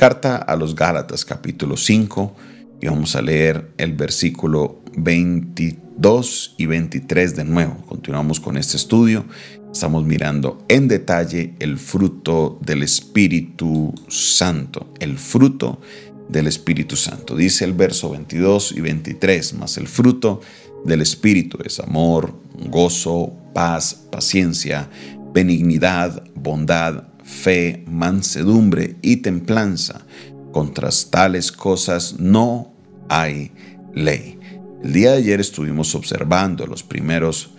Carta a los Gálatas capítulo 5 y vamos a leer el versículo 22 y 23 de nuevo. Continuamos con este estudio. Estamos mirando en detalle el fruto del Espíritu Santo. El fruto del Espíritu Santo. Dice el verso 22 y 23, más el fruto del Espíritu es amor, gozo, paz, paciencia, benignidad, bondad, fe, mansedumbre y templanza. Contra tales cosas no hay ley. El día de ayer estuvimos observando los primeros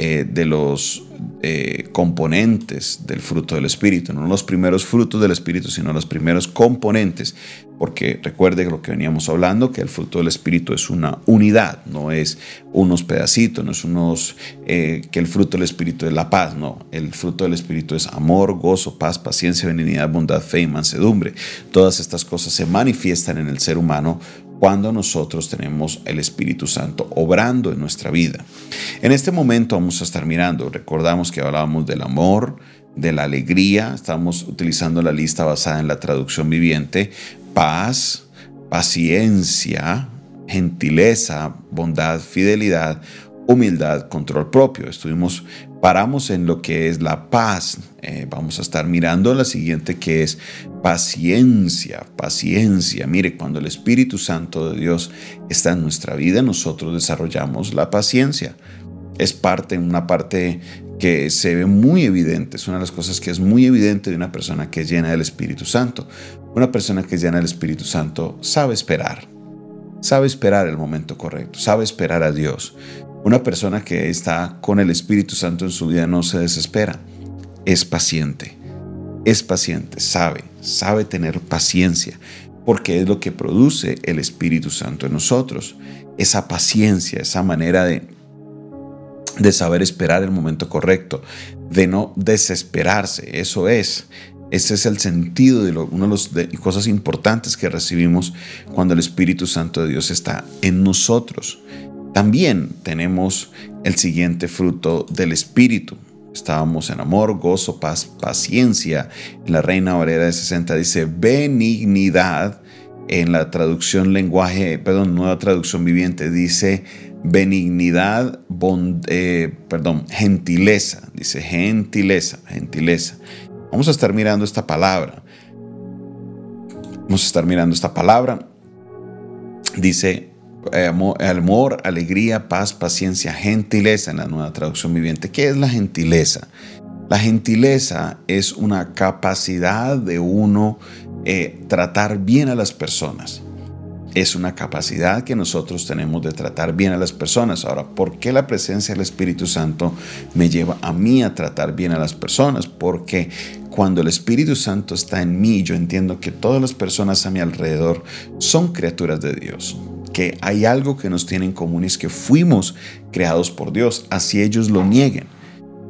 eh, de los eh, componentes del fruto del Espíritu, no los primeros frutos del Espíritu, sino los primeros componentes, porque recuerde lo que veníamos hablando, que el fruto del Espíritu es una unidad, no es unos pedacitos, no es unos, eh, que el fruto del Espíritu es la paz, no, el fruto del Espíritu es amor, gozo, paz, paciencia, benignidad, bondad, fe y mansedumbre. Todas estas cosas se manifiestan en el ser humano cuando nosotros tenemos el Espíritu Santo obrando en nuestra vida. En este momento vamos a estar mirando, recordamos que hablábamos del amor, de la alegría, estamos utilizando la lista basada en la traducción viviente, paz, paciencia, gentileza, bondad, fidelidad, humildad, control propio. Estuvimos, paramos en lo que es la paz. Eh, vamos a estar mirando la siguiente que es paciencia, paciencia. Mire, cuando el Espíritu Santo de Dios está en nuestra vida, nosotros desarrollamos la paciencia. Es parte, una parte que se ve muy evidente, es una de las cosas que es muy evidente de una persona que es llena del Espíritu Santo. Una persona que es llena del Espíritu Santo sabe esperar, sabe esperar el momento correcto, sabe esperar a Dios. Una persona que está con el Espíritu Santo en su vida no se desespera, es paciente, es paciente, sabe, sabe tener paciencia, porque es lo que produce el Espíritu Santo en nosotros. Esa paciencia, esa manera de, de saber esperar el momento correcto, de no desesperarse, eso es. Ese es el sentido de una de las cosas importantes que recibimos cuando el Espíritu Santo de Dios está en nosotros. También tenemos el siguiente fruto del Espíritu. Estábamos en amor, gozo, paz, paciencia. En la Reina Valera de 60 dice benignidad. En la traducción lenguaje, perdón, nueva traducción viviente dice benignidad, eh, perdón, gentileza. Dice gentileza, gentileza. Vamos a estar mirando esta palabra. Vamos a estar mirando esta palabra. Dice amor, alegría, paz, paciencia, gentileza en la nueva traducción viviente. ¿Qué es la gentileza? La gentileza es una capacidad de uno eh, tratar bien a las personas. Es una capacidad que nosotros tenemos de tratar bien a las personas. Ahora, ¿por qué la presencia del Espíritu Santo me lleva a mí a tratar bien a las personas? Porque cuando el Espíritu Santo está en mí, yo entiendo que todas las personas a mi alrededor son criaturas de Dios que hay algo que nos tiene en común es que fuimos creados por Dios, así ellos lo nieguen.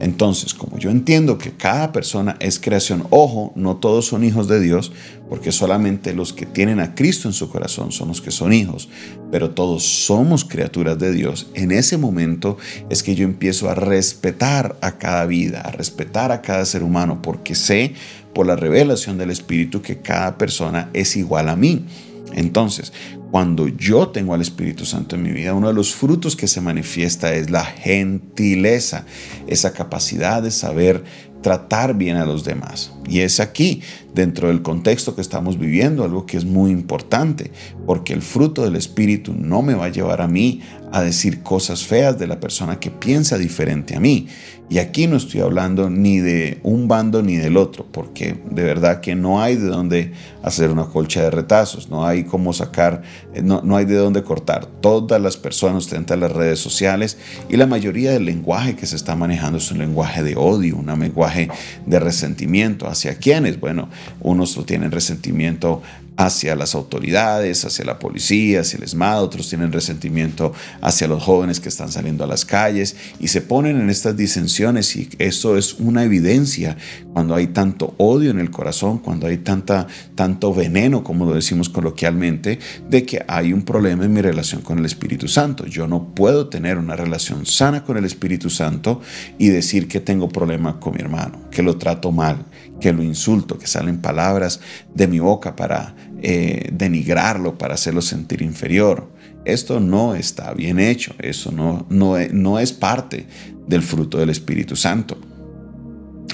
Entonces, como yo entiendo que cada persona es creación, ojo, no todos son hijos de Dios, porque solamente los que tienen a Cristo en su corazón son los que son hijos, pero todos somos criaturas de Dios. En ese momento es que yo empiezo a respetar a cada vida, a respetar a cada ser humano, porque sé por la revelación del Espíritu que cada persona es igual a mí. Entonces, cuando yo tengo al Espíritu Santo en mi vida, uno de los frutos que se manifiesta es la gentileza, esa capacidad de saber tratar bien a los demás. Y es aquí, dentro del contexto que estamos viviendo, algo que es muy importante, porque el fruto del Espíritu no me va a llevar a mí a decir cosas feas de la persona que piensa diferente a mí. Y aquí no estoy hablando ni de un bando ni del otro, porque de verdad que no hay de dónde hacer una colcha de retazos, no hay cómo sacar, eh, no, no hay de dónde cortar. Todas las personas a las redes sociales y la mayoría del lenguaje que se está manejando es un lenguaje de odio, un lenguaje de resentimiento. ¿Hacia quiénes? Bueno, unos tienen resentimiento hacia las autoridades, hacia la policía, hacia el ESMAD, otros tienen resentimiento hacia los jóvenes que están saliendo a las calles y se ponen en estas disensiones y eso es una evidencia cuando hay tanto odio en el corazón, cuando hay tanta, tanto veneno, como lo decimos coloquialmente, de que hay un problema en mi relación con el Espíritu Santo. Yo no puedo tener una relación sana con el Espíritu Santo y decir que tengo problema con mi hermano, que lo trato mal, que lo insulto, que salen palabras de mi boca para eh, denigrarlo para hacerlo sentir inferior. Esto no está bien hecho, eso no, no, no es parte del fruto del Espíritu Santo.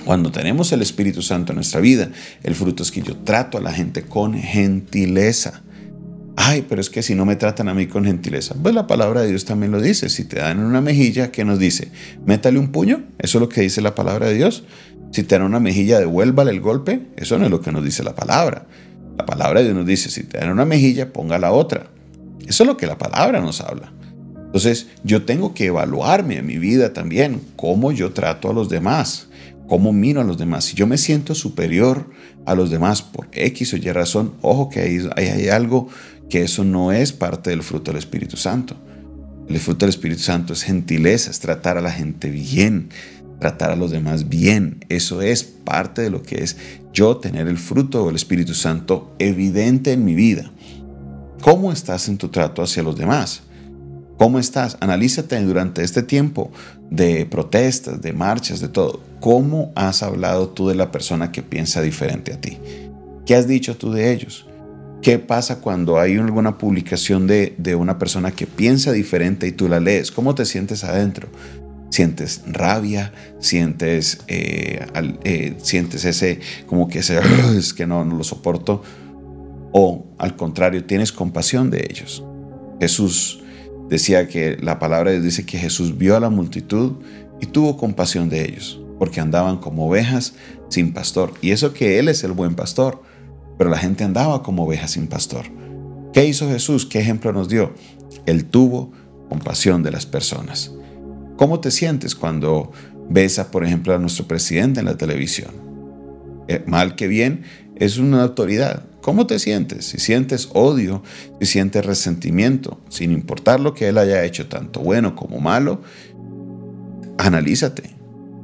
Cuando tenemos el Espíritu Santo en nuestra vida, el fruto es que yo trato a la gente con gentileza. Ay, pero es que si no me tratan a mí con gentileza, pues la palabra de Dios también lo dice. Si te dan una mejilla, ¿qué nos dice? Métale un puño. Eso es lo que dice la palabra de Dios. Si te dan una mejilla, devuélvale el golpe. Eso no es lo que nos dice la palabra. La palabra de Dios nos dice, si te dan una mejilla, ponga la otra. Eso es lo que la palabra nos habla. Entonces, yo tengo que evaluarme en mi vida también, cómo yo trato a los demás, cómo miro a los demás. Si yo me siento superior a los demás por X o Y razón, ojo que hay, hay algo que eso no es parte del fruto del Espíritu Santo. El fruto del Espíritu Santo es gentileza, es tratar a la gente bien, tratar a los demás bien. Eso es parte de lo que es yo tener el fruto del Espíritu Santo evidente en mi vida. ¿Cómo estás en tu trato hacia los demás? ¿Cómo estás? Analízate durante este tiempo de protestas, de marchas, de todo. ¿Cómo has hablado tú de la persona que piensa diferente a ti? ¿Qué has dicho tú de ellos? ¿Qué pasa cuando hay alguna publicación de, de una persona que piensa diferente y tú la lees? ¿Cómo te sientes adentro? Sientes rabia, sientes, eh, eh, sientes ese, como que ese, es que no, no lo soporto, o al contrario, tienes compasión de ellos. Jesús decía que la palabra dice que Jesús vio a la multitud y tuvo compasión de ellos, porque andaban como ovejas sin pastor. Y eso que Él es el buen pastor, pero la gente andaba como ovejas sin pastor. ¿Qué hizo Jesús? ¿Qué ejemplo nos dio? Él tuvo compasión de las personas. ¿Cómo te sientes cuando ves, a, por ejemplo, a nuestro presidente en la televisión? Eh, mal que bien, es una autoridad. ¿Cómo te sientes? Si sientes odio, si sientes resentimiento, sin importar lo que él haya hecho, tanto bueno como malo, analízate.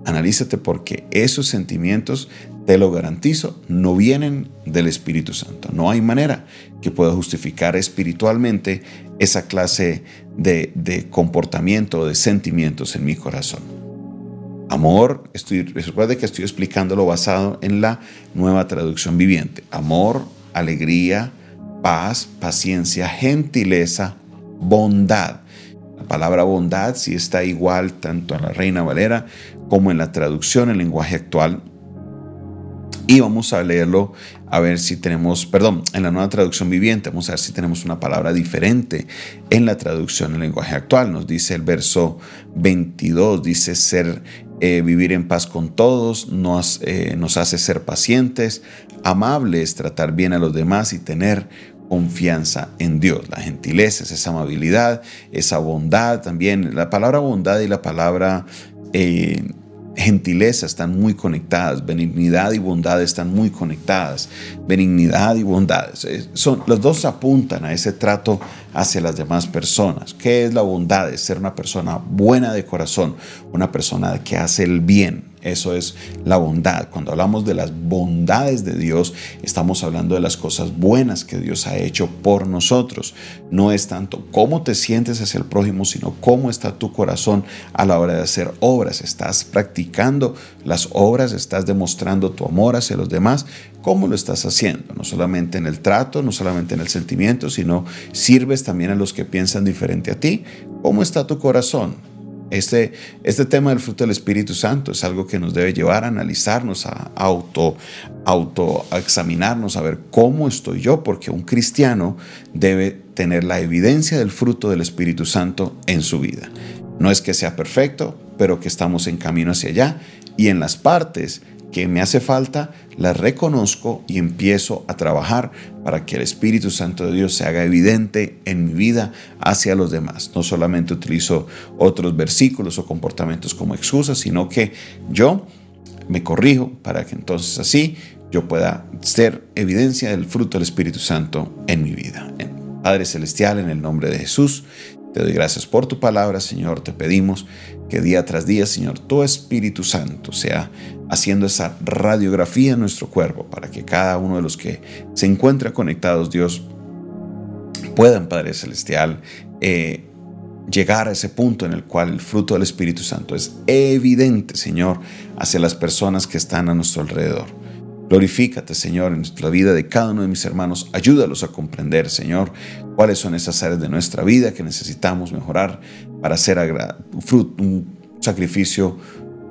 Analízate porque esos sentimientos, te lo garantizo, no vienen del Espíritu Santo. No hay manera que pueda justificar espiritualmente esa clase de, de comportamiento, de sentimientos en mi corazón. Amor, estoy, recuerde que estoy explicándolo basado en la nueva traducción viviente. Amor, alegría, paz, paciencia, gentileza, bondad. La palabra bondad sí está igual tanto en la Reina Valera como en la traducción en lenguaje actual y vamos a leerlo a ver si tenemos, perdón, en la nueva traducción viviente, vamos a ver si tenemos una palabra diferente en la traducción en lenguaje actual. Nos dice el verso 22, dice ser, eh, vivir en paz con todos, nos, eh, nos hace ser pacientes, amables, tratar bien a los demás y tener confianza en Dios. La gentileza es esa amabilidad, esa bondad también. La palabra bondad y la palabra eh, gentileza están muy conectadas, benignidad y bondad están muy conectadas, benignidad y bondad. Son, los dos apuntan a ese trato hacia las demás personas. ¿Qué es la bondad? Es ser una persona buena de corazón, una persona que hace el bien, eso es la bondad. Cuando hablamos de las bondades de Dios, estamos hablando de las cosas buenas que Dios ha hecho por nosotros. No es tanto cómo te sientes hacia el prójimo, sino cómo está tu corazón a la hora de hacer obras. Estás practicando las obras, estás demostrando tu amor hacia los demás. ¿Cómo lo estás haciendo? No solamente en el trato, no solamente en el sentimiento, sino sirves también a los que piensan diferente a ti. ¿Cómo está tu corazón? Este, este tema del fruto del Espíritu Santo es algo que nos debe llevar a analizarnos, a auto, auto examinarnos, a ver cómo estoy yo, porque un cristiano debe tener la evidencia del fruto del Espíritu Santo en su vida. No es que sea perfecto, pero que estamos en camino hacia allá y en las partes que me hace falta, la reconozco y empiezo a trabajar para que el Espíritu Santo de Dios se haga evidente en mi vida hacia los demás. No solamente utilizo otros versículos o comportamientos como excusas, sino que yo me corrijo para que entonces así yo pueda ser evidencia del fruto del Espíritu Santo en mi vida. Padre Celestial, en el nombre de Jesús, te doy gracias por tu palabra, Señor. Te pedimos que día tras día, Señor, tu Espíritu Santo sea haciendo esa radiografía en nuestro cuerpo para que cada uno de los que se encuentra conectados, Dios, puedan, Padre Celestial, eh, llegar a ese punto en el cual el fruto del Espíritu Santo es evidente, Señor, hacia las personas que están a nuestro alrededor. Glorifícate, Señor, en la vida de cada uno de mis hermanos. Ayúdalos a comprender, Señor, cuáles son esas áreas de nuestra vida que necesitamos mejorar para hacer un sacrificio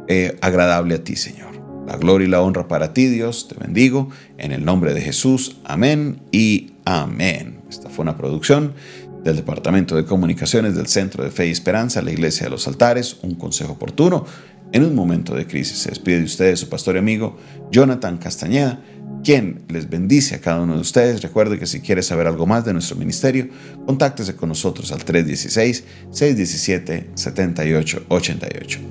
eh, agradable a ti, Señor. La gloria y la honra para ti, Dios. Te bendigo. En el nombre de Jesús. Amén y amén. Esta fue una producción del Departamento de Comunicaciones del Centro de Fe y Esperanza, la Iglesia de los Altares, un consejo oportuno en un momento de crisis. Se despide de ustedes su pastor y amigo Jonathan Castañeda, quien les bendice a cada uno de ustedes. Recuerde que si quiere saber algo más de nuestro ministerio, contáctese con nosotros al 316-617-7888.